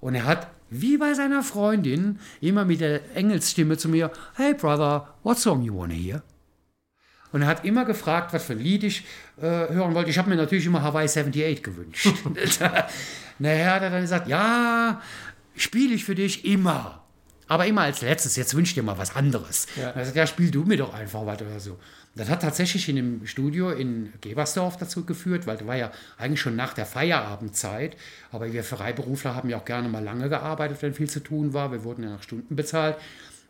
[SPEAKER 1] Und er hat, wie bei seiner Freundin, immer mit der Engelsstimme zu mir, Hey Brother, what song you wanna hear? Und er hat immer gefragt, was für ein Lied ich äh, hören wollte. Ich habe mir natürlich immer Hawaii 78 gewünscht. naja, hat er dann gesagt, ja, spiele ich für dich immer. Aber immer als letztes, jetzt wünsch dir mal was anderes. Ja. Sagt, ja, spiel du mir doch einfach was oder so. Das hat tatsächlich in dem Studio in Gebersdorf dazu geführt, weil das war ja eigentlich schon nach der Feierabendzeit. Aber wir Freiberufler haben ja auch gerne mal lange gearbeitet, wenn viel zu tun war. Wir wurden ja nach Stunden bezahlt.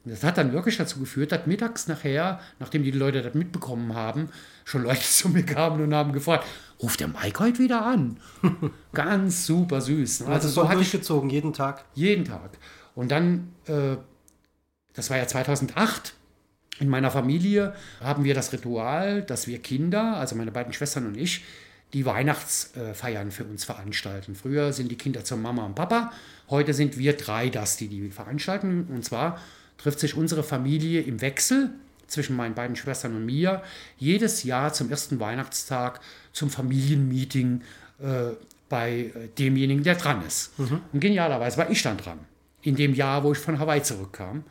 [SPEAKER 1] Und das hat dann wirklich dazu geführt, dass mittags nachher, nachdem die Leute das mitbekommen haben, schon Leute zu mir kamen und haben gefragt, ruft der Mike heute wieder an? Ganz super süß.
[SPEAKER 2] Ne? Also, also so durchgezogen, jeden Tag?
[SPEAKER 1] Jeden Tag. Und dann, äh, das war ja 2008, in meiner Familie haben wir das Ritual, dass wir Kinder, also meine beiden Schwestern und ich, die Weihnachtsfeiern für uns veranstalten. Früher sind die Kinder zur Mama und Papa, heute sind wir drei das, die die veranstalten. Und zwar trifft sich unsere Familie im Wechsel zwischen meinen beiden Schwestern und mir jedes Jahr zum ersten Weihnachtstag zum Familienmeeting äh, bei demjenigen, der dran ist. Mhm. Und genialerweise war ich dann dran, in dem Jahr, wo ich von Hawaii zurückkam.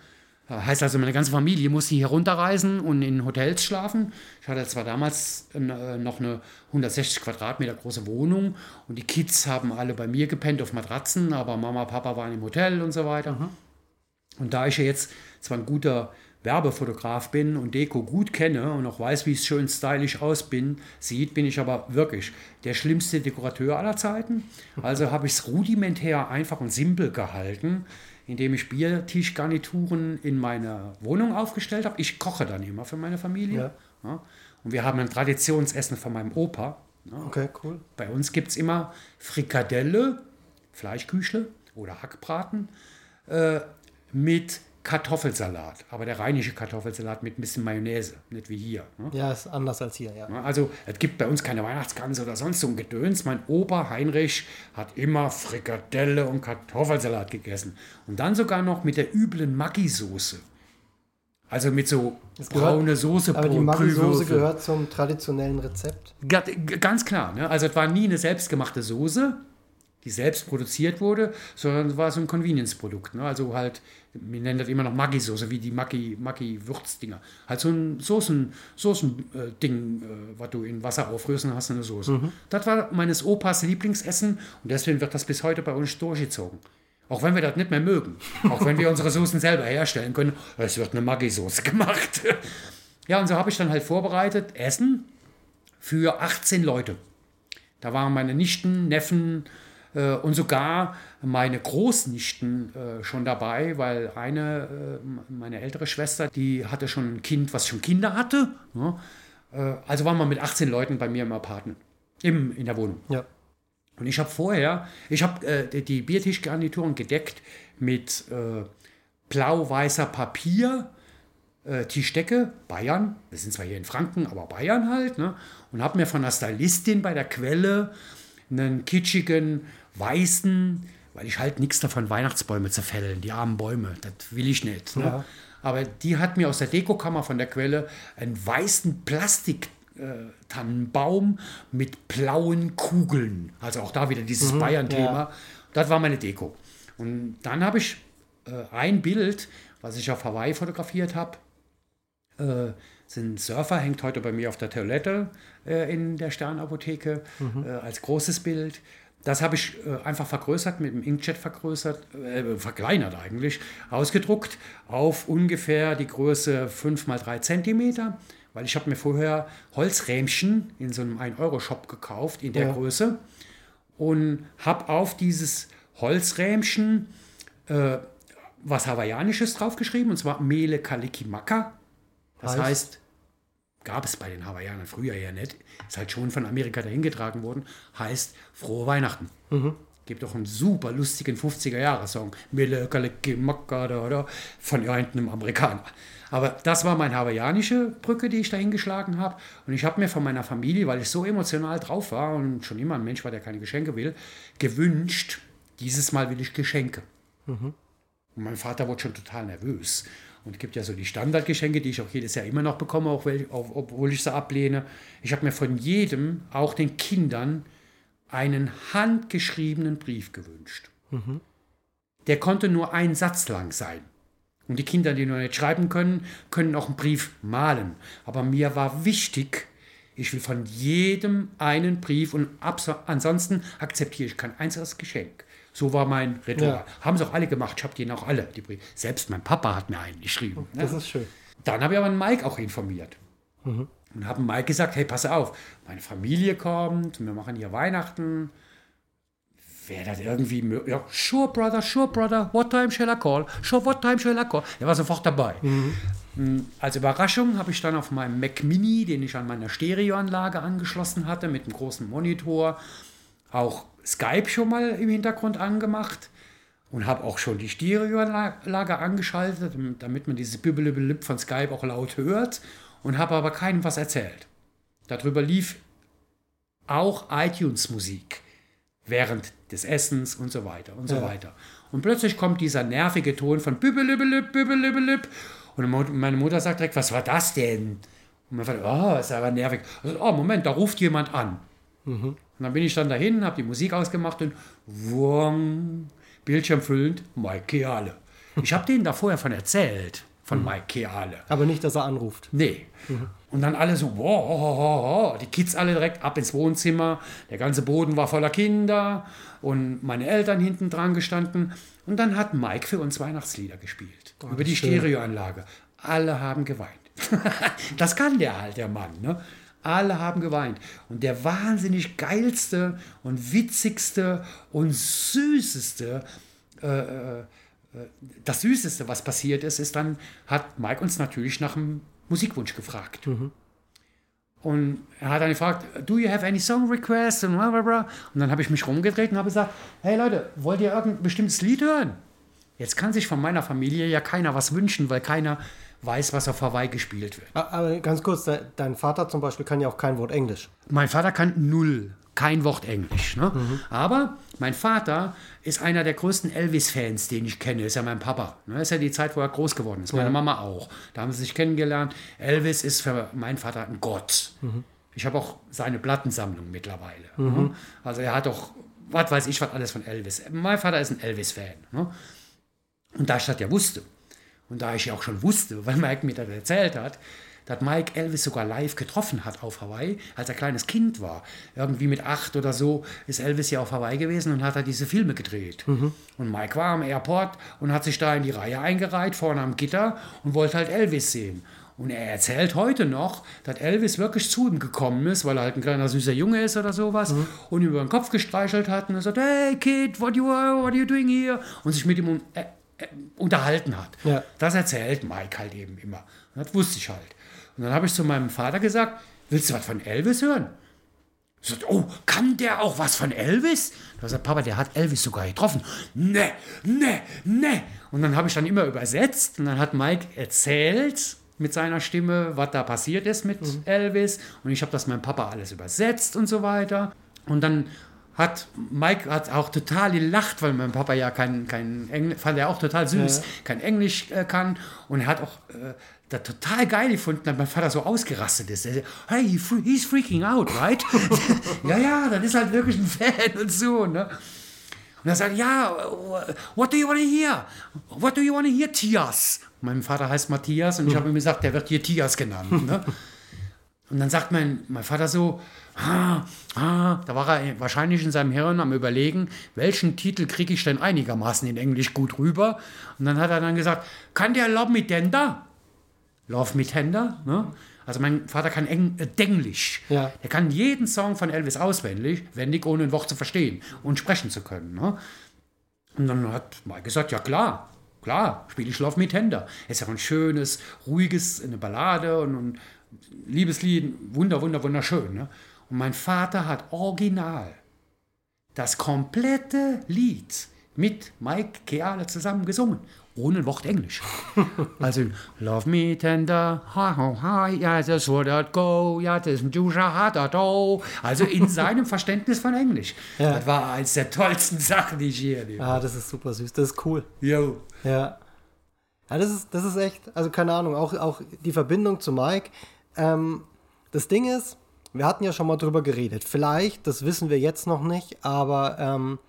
[SPEAKER 1] Heißt also, meine ganze Familie musste hier runterreisen und in Hotels schlafen. Ich hatte zwar damals äh, noch eine 160 Quadratmeter große Wohnung und die Kids haben alle bei mir gepennt auf Matratzen, aber Mama, Papa waren im Hotel und so weiter. Und da ich ja jetzt zwar ein guter Werbefotograf bin und Deko gut kenne und auch weiß, wie es schön stylisch aus bin, sieht, bin ich aber wirklich der schlimmste Dekorateur aller Zeiten. Also habe ich es rudimentär einfach und simpel gehalten indem ich Biertischgarnituren in meiner Wohnung aufgestellt habe. Ich koche dann immer für meine Familie. Ja. Ja. Und wir haben ein Traditionsessen von meinem Opa.
[SPEAKER 2] Ja. Okay, cool.
[SPEAKER 1] Bei uns gibt es immer Frikadelle, Fleischküchle oder Hackbraten äh, mit Kartoffelsalat, aber der rheinische Kartoffelsalat mit ein bisschen Mayonnaise, nicht wie hier.
[SPEAKER 2] Ne? Ja, ist anders als hier, ja.
[SPEAKER 1] Also es gibt bei uns keine Weihnachtsgans oder sonst so ein Gedöns. Mein Opa Heinrich hat immer Frikadelle und Kartoffelsalat gegessen. Und dann sogar noch mit der üblen Maggi-Soße. Also mit so braune Soße.
[SPEAKER 2] Aber die Maggi-Soße gehört zum traditionellen Rezept?
[SPEAKER 1] Ganz klar. Ne? Also es war nie eine selbstgemachte Soße, die selbst produziert wurde, sondern war so ein Convenience-Produkt. Ne? Also halt, wir nennen das immer noch Maggi-Soße, wie die Maggi-Würzdinger. halt so ein Soßen-Ding, Soßen, äh, äh, was du in Wasser aufrührst und hast eine Soße. Das war meines Opas Lieblingsessen und deswegen wird das bis heute bei uns durchgezogen. Auch wenn wir das nicht mehr mögen. Auch wenn wir unsere Soßen selber herstellen können. Es wird eine Maggi-Soße gemacht. ja, und so habe ich dann halt vorbereitet Essen für 18 Leute. Da waren meine Nichten, Neffen und sogar meine Großnichten äh, schon dabei, weil eine, äh, meine ältere Schwester, die hatte schon ein Kind, was schon Kinder hatte. Ne? Äh, also waren wir mit 18 Leuten bei mir im Apartment, im, in der Wohnung.
[SPEAKER 2] Ja.
[SPEAKER 1] Und ich habe vorher, ich habe äh, die Biertischgarnituren gedeckt mit äh, blau-weißer Papier, äh, Tischdecke, Bayern. Wir sind zwar hier in Franken, aber Bayern halt. Ne? Und habe mir von der Stylistin bei der Quelle einen kitschigen, weißen, weil ich halt nichts davon, Weihnachtsbäume zu fällen, die armen Bäume, das will ich nicht. Ne?
[SPEAKER 2] Ja.
[SPEAKER 1] Aber die hat mir aus der Dekokammer von der Quelle einen weißen Plastik äh, Tannenbaum mit blauen Kugeln. Also auch da wieder dieses Bayern-Thema.
[SPEAKER 2] ja.
[SPEAKER 1] Das war meine Deko. Und dann habe ich äh, ein Bild, was ich auf Hawaii fotografiert habe. Äh, sind Surfer, hängt heute bei mir auf der Toilette äh, in der Sternapotheke äh, als großes Bild. Das habe ich äh, einfach vergrößert, mit dem Inkjet vergrößert, äh, verkleinert eigentlich, ausgedruckt auf ungefähr die Größe 5 mal 3 Zentimeter, weil ich habe mir vorher Holzrähmchen in so einem 1-Euro-Shop gekauft in der
[SPEAKER 2] Ja.
[SPEAKER 1] Größe und habe auf dieses Holzrähmchen äh, was Hawaiianisches draufgeschrieben, und zwar Mele Kalikimaka. Das
[SPEAKER 2] Heißt?
[SPEAKER 1] heißt, gab es bei den Hawaiianern früher ja nicht, ist halt schon von Amerika dahingetragen worden, heißt frohe Weihnachten. Gibt auch einen super lustigen 50er-Jahre-Song, Mele Kalikimaka, da, da, von irgendeinem Amerikaner. Aber das war meine hawaiianische Brücke, die ich da hingeschlagen habe. Und ich habe mir von meiner Familie, weil ich so emotional drauf war und schon immer ein Mensch war, der keine Geschenke will, gewünscht, dieses Mal will ich Geschenke. Und mein Vater wurde schon total nervös. Und es gibt ja so die Standardgeschenke, die ich auch jedes Jahr immer noch bekomme, auch wel- auch, obwohl ich sie ablehne. Ich habe mir von jedem, auch den Kindern, einen handgeschriebenen Brief gewünscht. Der konnte nur einen Satz lang sein. Und die Kinder, die nur nicht schreiben können, können auch einen Brief malen. Aber mir war wichtig, ich will von jedem einen Brief und ansonsten akzeptiere ich kein einziges Geschenk. So war mein Ritual.
[SPEAKER 2] Ja.
[SPEAKER 1] Haben sie auch alle gemacht. Ich habe denen auch alle die Briefe. Selbst mein Papa hat mir einen geschrieben. ne?
[SPEAKER 2] Das ist schön.
[SPEAKER 1] Dann habe ich aber einen Mike auch informiert. Und habe Mike gesagt, hey, pass auf, meine Familie kommt, wir machen hier Weihnachten. Wäre das irgendwie möglich? Ja, sure, brother, sure, brother, what time shall I call? Sure, what time shall I call? Er war sofort dabei. Mm, Als Überraschung habe ich dann auf meinem Mac Mini, den ich an meiner Stereoanlage angeschlossen hatte, mit einem großen Monitor, auch Skype schon mal im Hintergrund angemacht und habe auch schon die Stereoanlage angeschaltet, damit man dieses Bibbelibelip von Skype auch laut hört und habe aber keinem was erzählt. Darüber lief auch iTunes-Musik während des Essens und so weiter und so
[SPEAKER 2] Ja.
[SPEAKER 1] weiter. Und plötzlich kommt dieser nervige Ton von Bibbelibelip, Bibbelibelip und meine Mutter sagt direkt, was war das denn? Und mein Vater, oh, ist aber nervig. Also, oh, Moment, da ruft jemand an. Und dann bin ich dann dahin, habe die Musik ausgemacht und wumm, Bildschirm füllend, Mike Keale. Ich habe denen da vorher von erzählt, von Mike Keale.
[SPEAKER 2] Aber nicht, dass er anruft.
[SPEAKER 1] Nee. Und dann alle so, wow, wow, wow, wow. die Kids alle direkt ab ins Wohnzimmer. Der ganze Boden war voller Kinder und meine Eltern hinten dran gestanden. Und dann hat Mike für uns Weihnachtslieder gespielt. über die
[SPEAKER 2] schön.
[SPEAKER 1] Stereoanlage. Alle haben geweint. das kann der halt, der Mann. Ne? Alle haben geweint. Und der wahnsinnig geilste und witzigste und süßeste das Süßeste, was passiert ist, ist dann, hat Mike uns natürlich nach einem Musikwunsch gefragt. Und er hat dann gefragt, do you have any song requests? Und, bla bla bla. und dann habe ich mich rumgedreht und habe gesagt, hey Leute, wollt ihr irgendein bestimmtes Lied hören? Jetzt kann sich von meiner Familie ja keiner was wünschen, weil keiner weiß, was auf Hawaii gespielt wird.
[SPEAKER 2] A- Aber ganz kurz, de dein Vater zum Beispiel kann ja auch kein Wort Englisch.
[SPEAKER 1] Mein Vater kann null, kein Wort Englisch. Ne? Aber mein Vater ist einer der größten Elvis-Fans, den ich kenne. Ist ja mein Papa. Ne? Ist ja die Zeit, wo er groß geworden ist. Meine Mama auch. Da haben sie sich kennengelernt. Elvis ist für meinen Vater ein Gott. Ich habe auch seine Plattensammlung mittlerweile. Ne? Also er hat auch was weiß ich, was alles von Elvis. Mein Vater ist ein Elvis-Fan. Ne? Und da ich das ja wusste, und da ich ja auch schon wusste, weil Mike mir das erzählt hat, dass Mike Elvis sogar live getroffen hat auf Hawaii, als er kleines Kind war. Irgendwie mit acht oder so ist Elvis ja auf Hawaii gewesen und hat da diese Filme gedreht. Und Mike war am Airport und hat sich da in die Reihe eingereiht, vorne am Gitter und wollte halt Elvis sehen. Und er erzählt heute noch, dass Elvis wirklich zu ihm gekommen ist, weil er halt ein kleiner süßer Junge ist oder sowas, und ihm über den Kopf gestreichelt hat und er sagt, hey Kid, what you, what are you doing here? Und sich mit ihm um, äh, unterhalten hat.
[SPEAKER 2] Ja.
[SPEAKER 1] Das erzählt Mike halt eben immer. Und das wusste ich halt. Und dann habe ich zu meinem Vater gesagt, willst du was von Elvis hören? Ich sagte, oh, kann der auch was von Elvis? Da sagt Papa, der hat Elvis sogar getroffen. Ne, ne, ne. Und dann habe ich dann immer übersetzt und dann hat Mike erzählt mit seiner Stimme, was da passiert ist mit Elvis. Und ich habe das meinem Papa alles übersetzt und so weiter. Und dann hat Mike hat auch total gelacht, weil mein Papa ja kein, kein Englisch, fand er auch total süß,
[SPEAKER 2] Ja.
[SPEAKER 1] kein Englisch äh, kann. Und er hat auch äh, das total geil gefunden, dass mein Vater so ausgerastet ist. Er sagt, hey, he's freaking out, right? ja, ja, das ist halt wirklich ein Fan und so. Ne? Und er sagt, ja, what do you want to hear? What do you want to hear, Tias? Mein Vater heißt Matthias und ich habe ihm gesagt, der wird hier Tias genannt. Ne? Und dann sagt mein, mein Vater so, ah, ah, da war er wahrscheinlich in seinem Hirn am Überlegen, welchen Titel kriege ich denn einigermaßen in Englisch gut rüber? Und dann hat er dann gesagt, kann der Love Me Tender? Love Me Tender? Ne? Also mein Vater kann Eng äh, Denglisch.
[SPEAKER 2] Ja.
[SPEAKER 1] Er kann jeden Song von Elvis auswendig, wendig, ohne ein Wort zu verstehen und sprechen zu können. Ne? Und dann hat Mike gesagt, ja klar, klar, spiele ich Love Me Tender. Ist ja ein schönes, ruhiges, eine Ballade und ein Liebeslied, wunder, wunder, wunderschön. Ne? Und mein Vater hat original das komplette Lied mit Mike Keale zusammen gesungen. Ohne ein Wort Englisch. Also, love me tender, ha, ha, ha, ja, das would that go, das ist Jusha hat that oh. Also in seinem Verständnis von Englisch.
[SPEAKER 2] Ja.
[SPEAKER 1] Das war eines der tollsten Sachen, die ich je erlebt habe.
[SPEAKER 2] Ah, das ist super süß. Das ist cool.
[SPEAKER 1] Jo.
[SPEAKER 2] Ja. Ja, das ist, das ist echt, also keine Ahnung, auch, auch die Verbindung zu Mike. Ähm, das Ding ist, wir hatten ja schon mal drüber geredet. Vielleicht, das wissen wir jetzt noch nicht, aber ähm,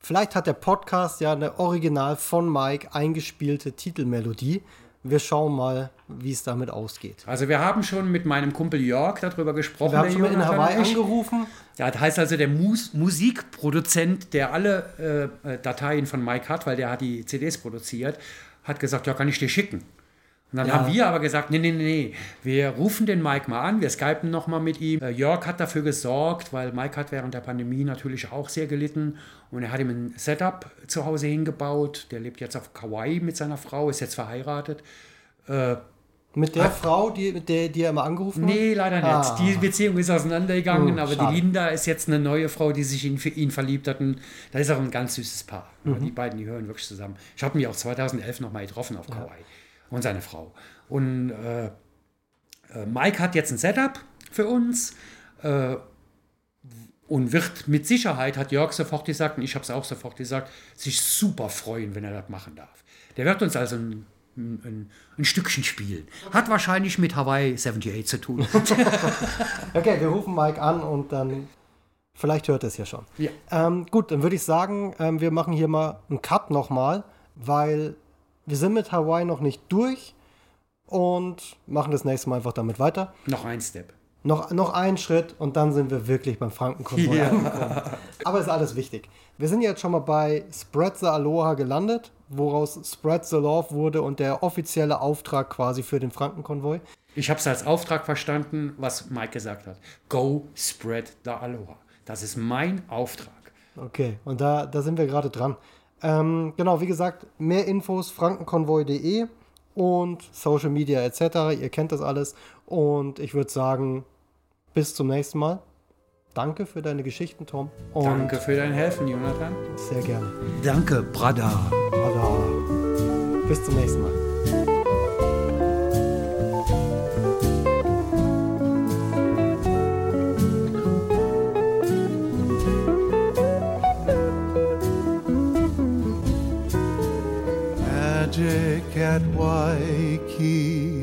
[SPEAKER 2] vielleicht hat der Podcast ja eine original von Mike eingespielte Titelmelodie. Wir schauen mal, wie es damit ausgeht.
[SPEAKER 1] Also wir haben schon mit meinem Kumpel Jörg darüber gesprochen.
[SPEAKER 2] Wir haben schon in Hawaii angerufen.
[SPEAKER 1] Ja, das heißt also der Mus Musikproduzent, der alle äh, äh, Dateien von Mike hat, weil der hat die CDs produziert, hat gesagt, ja, kann ich dir schicken. Und dann
[SPEAKER 2] Ja.
[SPEAKER 1] haben wir aber gesagt, nee, nee, nee, wir rufen den Mike mal an, wir skypen nochmal mit ihm. Äh, Jörg hat dafür gesorgt, weil Mike hat während der Pandemie natürlich auch sehr gelitten und er hat ihm ein Setup zu Hause hingebaut. Der lebt jetzt auf Kauai mit seiner Frau, ist jetzt verheiratet.
[SPEAKER 2] Mit der Frau, die, mit der, die er immer angerufen hat?
[SPEAKER 1] Nee, leider nicht.
[SPEAKER 2] Ah.
[SPEAKER 1] Die Beziehung ist auseinandergegangen,
[SPEAKER 2] Hm,
[SPEAKER 1] aber
[SPEAKER 2] schade.
[SPEAKER 1] die Linda ist jetzt eine neue Frau, die sich in für ihn verliebt hat. Und da ist auch ein ganz süßes Paar. Ja,
[SPEAKER 2] Mhm.
[SPEAKER 1] Die beiden, die hören wirklich zusammen. Ich habe mich auch 2011 nochmal getroffen auf Kauai. Und seine Frau. Und äh, äh, Mike hat jetzt ein Setup für uns. Äh, und wird mit Sicherheit, hat Jörg sofort gesagt, und ich habe es auch sofort gesagt, sich super freuen, wenn er das machen darf. Der wird uns also ein, ein, ein Stückchen spielen. Hat wahrscheinlich mit Hawaii 78 zu tun.
[SPEAKER 2] Okay, wir rufen Mike an und dann. Vielleicht hört er es ja schon.
[SPEAKER 1] Ja.
[SPEAKER 2] Ähm, gut, dann würde ich sagen, ähm, wir machen hier mal einen Cut nochmal, weil wir sind mit Hawaii noch nicht durch und machen das nächste Mal einfach damit weiter.
[SPEAKER 1] Noch ein Step.
[SPEAKER 2] Noch, noch einen Schritt und dann sind wir wirklich beim Frankenkonvoi
[SPEAKER 1] Ja.
[SPEAKER 2] angekommen. Aber ist alles wichtig. Wir sind jetzt schon mal bei Spread the Aloha gelandet, woraus Spread the Love wurde und der offizielle Auftrag quasi für den Frankenkonvoi.
[SPEAKER 1] Ich habe es als Auftrag verstanden, was Mike gesagt hat. Go spread the Aloha. Das ist mein Auftrag.
[SPEAKER 2] Okay, und da, da sind wir gerade dran. Ähm, genau, wie gesagt, mehr Infos frankenkonvoi.de und Social Media etc. Ihr kennt das alles. Und ich würde sagen, bis zum nächsten Mal. Danke für deine Geschichten, Tom. Und
[SPEAKER 1] Danke für dein Helfen, Jonathan.
[SPEAKER 2] sehr gerne.
[SPEAKER 1] Danke, Brother.
[SPEAKER 2] Tada. Bis zum nächsten Mal.
[SPEAKER 3] at Waikiki.